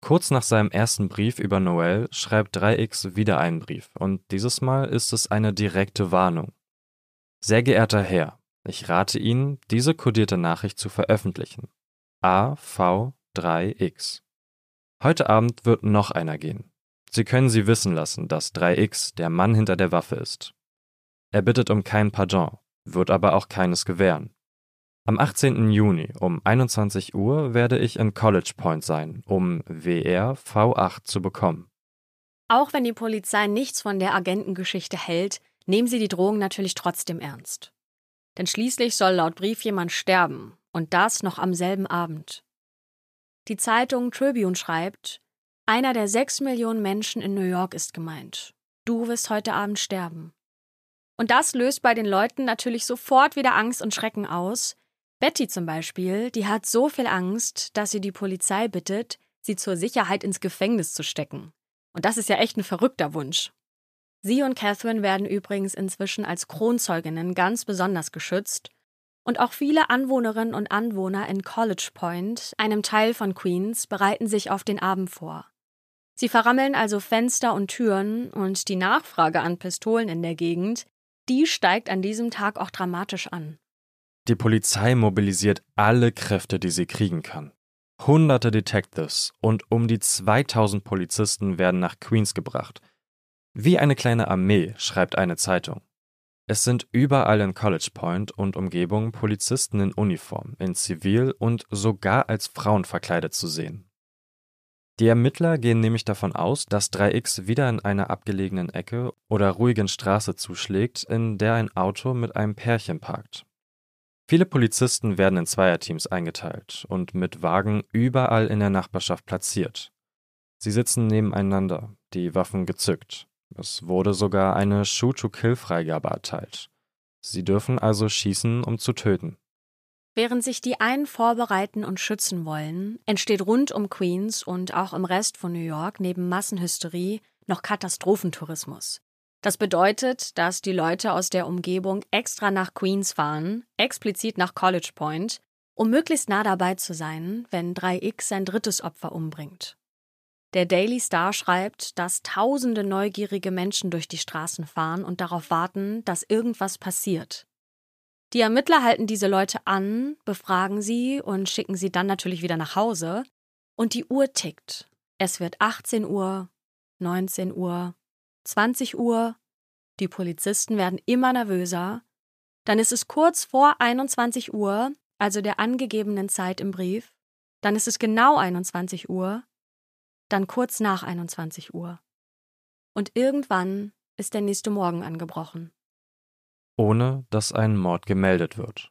Kurz nach seinem ersten Brief über Noel schreibt 3x wieder einen Brief und dieses Mal ist es eine direkte Warnung. Sehr geehrter Herr, ich rate Ihnen, diese kodierte Nachricht zu veröffentlichen. AV3X. Heute Abend wird noch einer gehen. Sie können sie wissen lassen, dass 3X der Mann hinter der Waffe ist. Er bittet um kein Pardon, wird aber auch keines gewähren. Am 18. Juni um 21 Uhr werde ich in College Point sein, um WR V8 zu bekommen. Auch wenn die Polizei nichts von der Agentengeschichte hält, nehmen sie die Drohung natürlich trotzdem ernst. Denn schließlich soll laut Brief jemand sterben, und das noch am selben Abend. Die Zeitung Tribune schreibt, einer der sechs Millionen Menschen in New York ist gemeint. Du wirst heute Abend sterben. Und das löst bei den Leuten natürlich sofort wieder Angst und Schrecken aus, Betty zum Beispiel, die hat so viel Angst, dass sie die Polizei bittet, sie zur Sicherheit ins Gefängnis zu stecken. Und das ist ja echt ein verrückter Wunsch. Sie und Catherine werden übrigens inzwischen als Kronzeuginnen ganz besonders geschützt. Und auch viele Anwohnerinnen und Anwohner in College Point, einem Teil von Queens, bereiten sich auf den Abend vor. Sie verrammeln also Fenster und Türen und die Nachfrage an Pistolen in der Gegend, die steigt an diesem Tag auch dramatisch an. Die Polizei mobilisiert alle Kräfte, die sie kriegen kann. Hunderte Detectives und um die 2000 Polizisten werden nach Queens gebracht. Wie eine kleine Armee, schreibt eine Zeitung. Es sind überall in College Point und Umgebung Polizisten in Uniform, in Zivil und sogar als Frauen verkleidet zu sehen. Die Ermittler gehen nämlich davon aus, dass 3X wieder in einer abgelegenen Ecke oder ruhigen Straße zuschlägt, in der ein Auto mit einem Pärchen parkt. Viele Polizisten werden in Zweierteams eingeteilt und mit Wagen überall in der Nachbarschaft platziert. Sie sitzen nebeneinander, die Waffen gezückt. Es wurde sogar eine Shoot-to-Kill-Freigabe erteilt. Sie dürfen also schießen, um zu töten. Während sich die einen vorbereiten und schützen wollen, entsteht rund um Queens und auch im Rest von New York neben Massenhysterie noch Katastrophentourismus. Das bedeutet, dass die Leute aus der Umgebung extra nach Queens fahren, explizit nach College Point, um möglichst nah dabei zu sein, wenn 3X sein drittes Opfer umbringt. Der Daily Star schreibt, dass tausende neugierige Menschen durch die Straßen fahren und darauf warten, dass irgendwas passiert. Die Ermittler halten diese Leute an, befragen sie und schicken sie dann natürlich wieder nach Hause. Und die Uhr tickt. Es wird 18 Uhr, 19 Uhr, 20 Uhr, die Polizisten werden immer nervöser, dann ist es kurz vor 21 Uhr, also der angegebenen Zeit im Brief, dann ist es genau 21 Uhr, dann kurz nach 21 Uhr. Und irgendwann ist der nächste Morgen angebrochen. Ohne dass ein Mord gemeldet wird.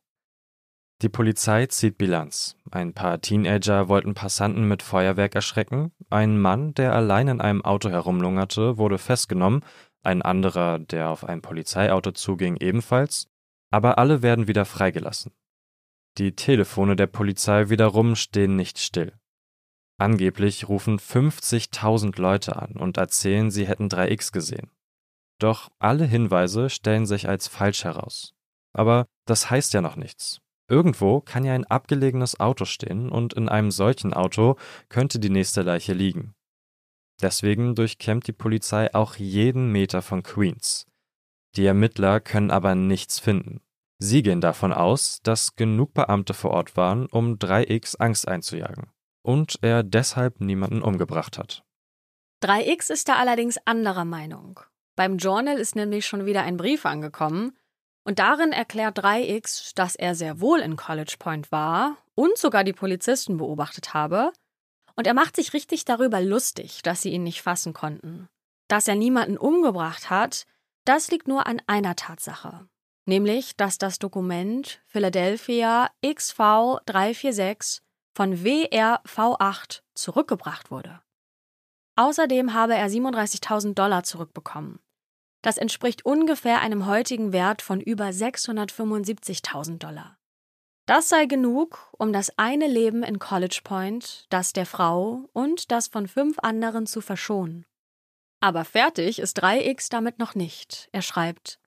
Die Polizei zieht Bilanz. Ein paar Teenager wollten Passanten mit Feuerwerk erschrecken. Ein Mann, der allein in einem Auto herumlungerte, wurde festgenommen. Ein anderer, der auf ein Polizeiauto zuging, ebenfalls. Aber alle werden wieder freigelassen. Die Telefone der Polizei wiederum stehen nicht still. Angeblich rufen 50.000 Leute an und erzählen, sie hätten 3X gesehen. Doch alle Hinweise stellen sich als falsch heraus. Aber das heißt ja noch nichts. Irgendwo kann ja ein abgelegenes Auto stehen und in einem solchen Auto könnte die nächste Leiche liegen. Deswegen durchkämmt die Polizei auch jeden Meter von Queens. Die Ermittler können aber nichts finden. Sie gehen davon aus, dass genug Beamte vor Ort waren, um 3X Angst einzujagen. Und er deshalb niemanden umgebracht hat. 3X ist da allerdings anderer Meinung. Beim Journal ist nämlich schon wieder ein Brief angekommen und darin erklärt 3x, dass er sehr wohl in College Point war und sogar die Polizisten beobachtet habe. Und er macht sich richtig darüber lustig, dass sie ihn nicht fassen konnten. Dass er niemanden umgebracht hat, das liegt nur an einer Tatsache. Nämlich, dass das Dokument Philadelphia XV 346 von WRV8 zurückgebracht wurde. Außerdem habe er 37.000 Dollar zurückbekommen. Das entspricht ungefähr einem heutigen Wert von über 675.000 Dollar. Das sei genug, um das eine Leben in College Point, das der Frau und das von fünf anderen zu verschonen. Aber fertig ist 3x damit noch nicht. Er schreibt,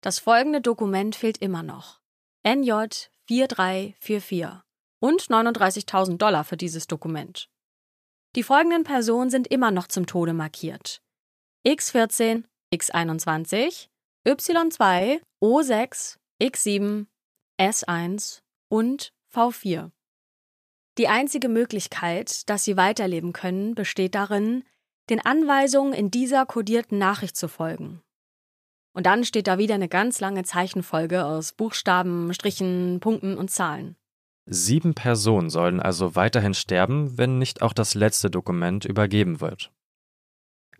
das folgende Dokument fehlt immer noch. NJ 4344 und 39.000 Dollar für dieses Dokument. Die folgenden Personen sind immer noch zum Tode markiert. X14, X21, Y2, O6, X7, S1 und V4. Die einzige Möglichkeit, dass sie weiterleben können, besteht darin, den Anweisungen in dieser kodierten Nachricht zu folgen. Und dann steht da wieder eine ganz lange Zeichenfolge aus Buchstaben, Strichen, Punkten und Zahlen. Sieben Personen sollen also weiterhin sterben, wenn nicht auch das letzte Dokument übergeben wird.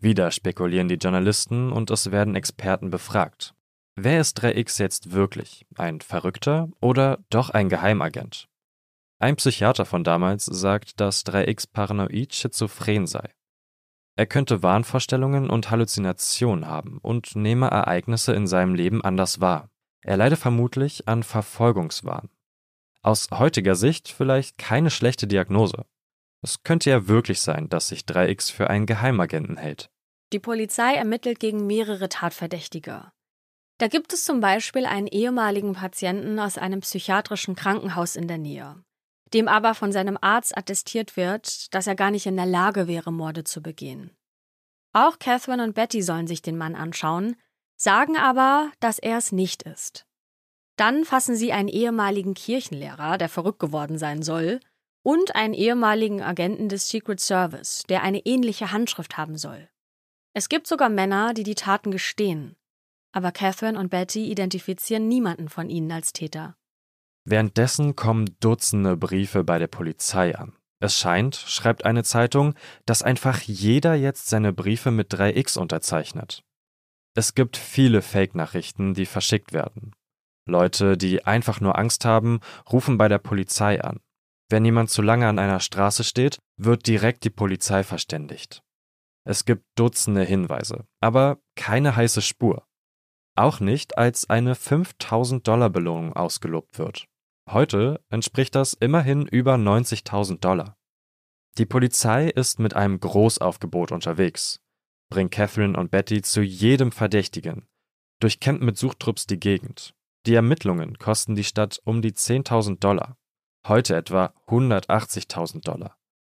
Wieder spekulieren die Journalisten und es werden Experten befragt. Wer ist 3X jetzt wirklich? Ein Verrückter oder doch ein Geheimagent? Ein Psychiater von damals sagt, dass 3X paranoid schizophren sei. Er könnte Wahnvorstellungen und Halluzinationen haben und nehme Ereignisse in seinem Leben anders wahr. Er leide vermutlich an Verfolgungswahn. Aus heutiger Sicht vielleicht keine schlechte Diagnose. Es könnte ja wirklich sein, dass sich 3X für einen Geheimagenten hält. Die Polizei ermittelt gegen mehrere Tatverdächtige. Da gibt es zum Beispiel einen ehemaligen Patienten aus einem psychiatrischen Krankenhaus in der Nähe, dem aber von seinem Arzt attestiert wird, dass er gar nicht in der Lage wäre, Morde zu begehen. Auch Catherine und Betty sollen sich den Mann anschauen, sagen aber, dass er es nicht ist. Dann fassen sie einen ehemaligen Kirchenlehrer, der verrückt geworden sein soll, und einen ehemaligen Agenten des Secret Service, der eine ähnliche Handschrift haben soll. Es gibt sogar Männer, die die Taten gestehen. Aber Catherine und Betty identifizieren niemanden von ihnen als Täter. Währenddessen kommen Dutzende Briefe bei der Polizei an. Es scheint, schreibt eine Zeitung, dass einfach jeder jetzt seine Briefe mit 3x unterzeichnet. Es gibt viele Fake-Nachrichten, die verschickt werden. Leute, die einfach nur Angst haben, rufen bei der Polizei an. Wenn jemand zu lange an einer Straße steht, wird direkt die Polizei verständigt. Es gibt Dutzende Hinweise, aber keine heiße Spur. Auch nicht, als eine 5000 Dollar Belohnung ausgelobt wird. Heute entspricht das immerhin über 90.000 Dollar. Die Polizei ist mit einem Großaufgebot unterwegs, bringt Catherine und Betty zu jedem Verdächtigen, durchkämmt mit Suchtrupps die Gegend. Die Ermittlungen kosten die Stadt um die 10.000 Dollar, heute etwa 180.000 Dollar.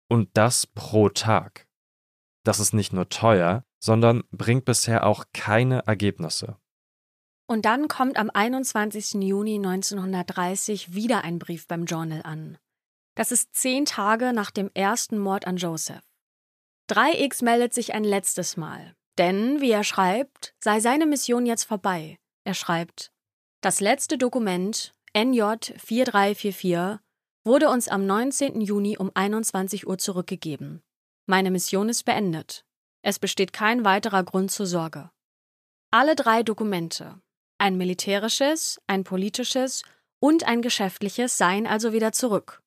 Und das pro Tag. Das ist nicht nur teuer, sondern bringt bisher auch keine Ergebnisse. Und dann kommt am 21. Juni 1930 wieder ein Brief beim Journal an. Das ist zehn Tage nach dem ersten Mord an Joseph. 3x meldet sich ein letztes Mal, denn, wie er schreibt, sei seine Mission jetzt vorbei. Er schreibt, das letzte Dokument, NJ 4344, wurde uns am 19. Juni um 21 Uhr zurückgegeben. Meine Mission ist beendet. Es besteht kein weiterer Grund zur Sorge. Alle drei Dokumente, ein militärisches, ein politisches und ein geschäftliches, seien also wieder zurück.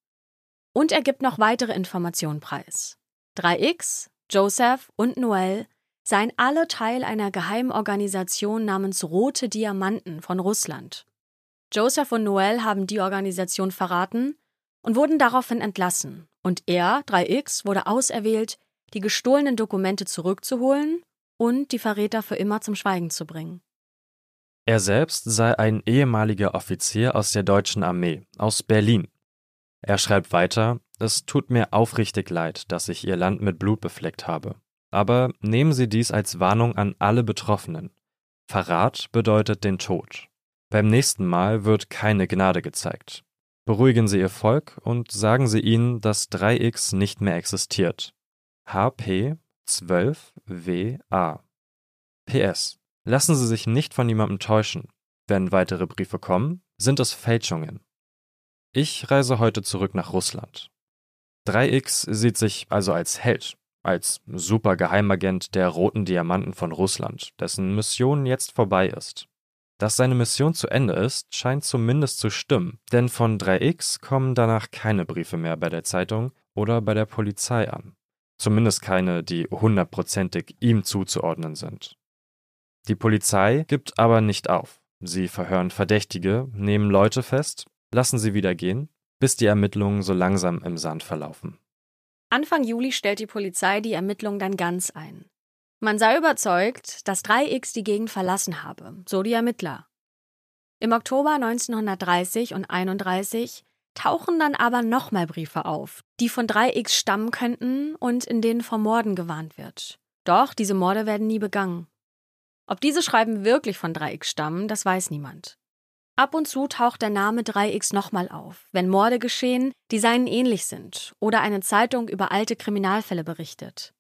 Und er gibt noch weitere Informationen preis. 3X, Joseph und Noel seien alle Teil einer Geheimorganisation namens Rote Diamanten von Russland. Joseph und Noel haben die Organisation verraten und wurden daraufhin entlassen und er, 3X, wurde auserwählt, die gestohlenen Dokumente zurückzuholen und die Verräter für immer zum Schweigen zu bringen. Er selbst sei ein ehemaliger Offizier aus der deutschen Armee, aus Berlin. Er schreibt weiter, es tut mir aufrichtig leid, dass ich Ihr Land mit Blut befleckt habe. Aber nehmen Sie dies als Warnung an alle Betroffenen. Verrat bedeutet den Tod. Beim nächsten Mal wird keine Gnade gezeigt. Beruhigen Sie Ihr Volk und sagen Sie ihnen, dass 3x nicht mehr existiert. HP 12WA PS. Lassen Sie sich nicht von jemandem täuschen. Wenn weitere Briefe kommen, sind es Fälschungen. Ich reise heute zurück nach Russland. 3X sieht sich also als Held, als Supergeheimagent der Roten Diamanten von Russland, dessen Mission jetzt vorbei ist. Dass seine Mission zu Ende ist, scheint zumindest zu stimmen, denn von 3X kommen danach keine Briefe mehr bei der Zeitung oder bei der Polizei an. Zumindest keine, die hundertprozentig ihm zuzuordnen sind. Die Polizei gibt aber nicht auf. Sie verhören Verdächtige, nehmen Leute fest, lassen sie wieder gehen, bis die Ermittlungen so langsam im Sand verlaufen. Anfang Juli stellt die Polizei die Ermittlungen dann ganz ein. Man sei überzeugt, dass 3X die Gegend verlassen habe, so die Ermittler. Im Oktober 1930 und 31 tauchen dann aber nochmal Briefe auf, die von 3X stammen könnten und in denen vor Morden gewarnt wird. Doch diese Morde werden nie begangen. Ob diese Schreiben wirklich von 3X stammen, das weiß niemand. Ab und zu taucht der Name 3X nochmal auf, wenn Morde geschehen, die seinen ähnlich sind oder eine Zeitung über alte Kriminalfälle berichtet.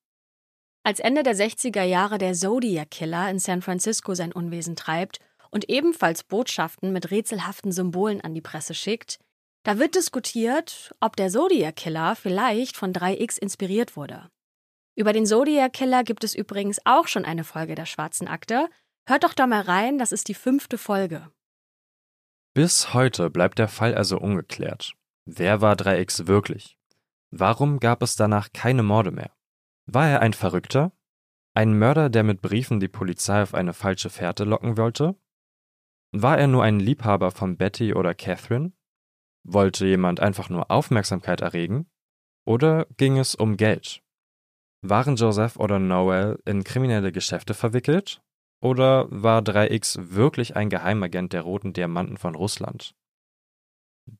Als Ende der 60er Jahre der Zodiac Killer in San Francisco sein Unwesen treibt und ebenfalls Botschaften mit rätselhaften Symbolen an die Presse schickt, da wird diskutiert, ob der Zodiac Killer vielleicht von 3X inspiriert wurde. Über den Zodiac Killer gibt es übrigens auch schon eine Folge der Schwarzen Akte. Hört doch da mal rein, das ist die fünfte Folge. Bis heute bleibt der Fall also ungeklärt. Wer war 3X wirklich? Warum gab es danach keine Morde mehr? War er ein Verrückter? Ein Mörder, der mit Briefen die Polizei auf eine falsche Fährte locken wollte? War er nur ein Liebhaber von Betty oder Catherine? Wollte jemand einfach nur Aufmerksamkeit erregen? Oder ging es um Geld? Waren Joseph oder Noel in kriminelle Geschäfte verwickelt? Oder war 3X wirklich ein Geheimagent der Roten Diamanten von Russland?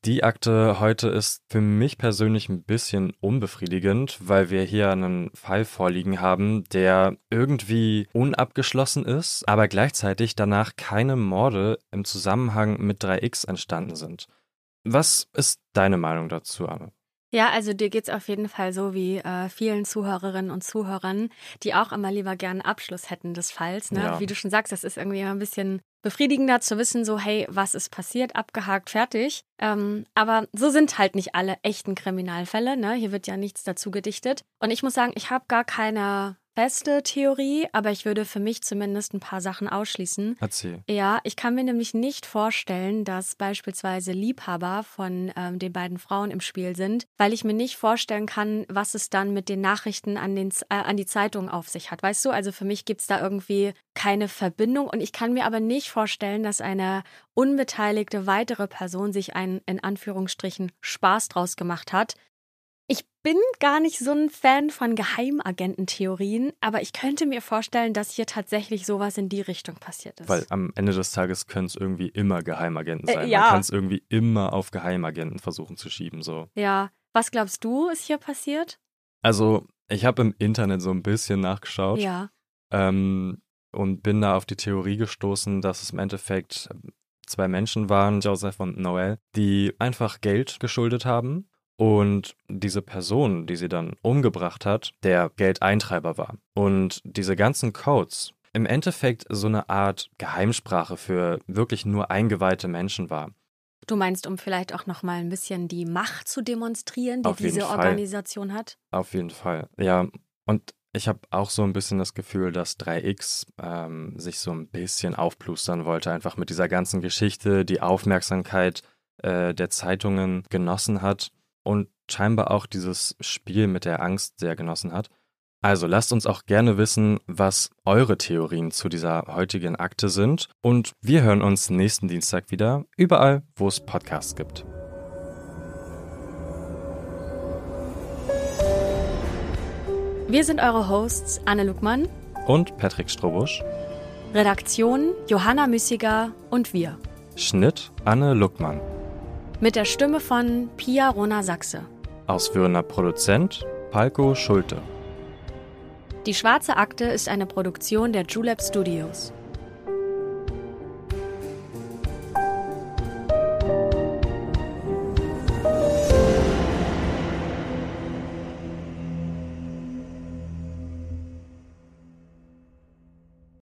Die Akte heute ist für mich persönlich ein bisschen unbefriedigend, weil wir hier einen Fall vorliegen haben, der irgendwie unabgeschlossen ist, aber gleichzeitig danach keine Morde im Zusammenhang mit 3X entstanden sind. Was ist deine Meinung dazu, Anne? Ja, also dir geht's auf jeden Fall so wie äh, vielen Zuhörerinnen und Zuhörern, die auch immer lieber gerne Abschluss hätten des Falls. Ne? Ja. Wie du schon sagst, das ist irgendwie immer ein bisschen befriedigender zu wissen, so hey, was ist passiert, abgehakt, fertig. Ähm, aber so sind halt nicht alle echten Kriminalfälle. Ne? Hier wird ja nichts dazu gedichtet. Und ich muss sagen, ich habe gar keine feste Theorie, aber ich würde für mich zumindest ein paar Sachen ausschließen. Erzähl. Ja, ich kann mir nämlich nicht vorstellen, dass beispielsweise Liebhaber von ähm, den beiden Frauen im Spiel sind, weil ich mir nicht vorstellen kann, was es dann mit den Nachrichten an, den, äh, an die Zeitung auf sich hat. Weißt du, also für mich gibt es da irgendwie keine Verbindung und ich kann mir aber nicht vorstellen, dass eine unbeteiligte weitere Person sich einen in Anführungsstrichen Spaß draus gemacht hat, ich bin gar nicht so ein Fan von Geheimagententheorien, aber ich könnte mir vorstellen, dass hier tatsächlich sowas in die Richtung passiert ist. Weil am Ende des Tages können es irgendwie immer Geheimagenten Äh, sein. ja. Man kann es irgendwie immer auf Geheimagenten versuchen zu schieben. So. ja, was glaubst du, ist hier passiert? Also, ich habe im Internet so ein bisschen nachgeschaut Ja. ähm, und bin da auf die Theorie gestoßen, dass es im Endeffekt zwei Menschen waren, Joseph und Noel, die einfach Geld geschuldet haben und diese Person, die sie dann umgebracht hat, der Geldeintreiber war. Und diese ganzen Codes im Endeffekt so eine Art Geheimsprache für wirklich nur eingeweihte Menschen war. Du meinst, um vielleicht auch noch mal ein bisschen die Macht zu demonstrieren, die diese Fall. Organisation hat? Auf jeden Fall. Ja, und ich habe auch so ein bisschen das Gefühl, dass 3X ähm, sich so ein bisschen aufplustern wollte, einfach mit dieser ganzen Geschichte, die Aufmerksamkeit äh, der Zeitungen genossen hat und scheinbar auch dieses Spiel mit der Angst sehr genossen hat. Also lasst uns auch gerne wissen, was eure Theorien zu dieser heutigen Akte sind. Und wir hören uns nächsten Dienstag wieder, überall, wo es Podcasts gibt. Wir sind eure Hosts Anne Luckmann, Und Patrick Strobusch, Redaktion Johanna Müssiger und wir. Schnitt Anne Luckmann. Mit der Stimme von Pia Rona Sachse. Ausführender Produzent Palko Schulte. Die Schwarze Akte ist eine Produktion der Julep Studios.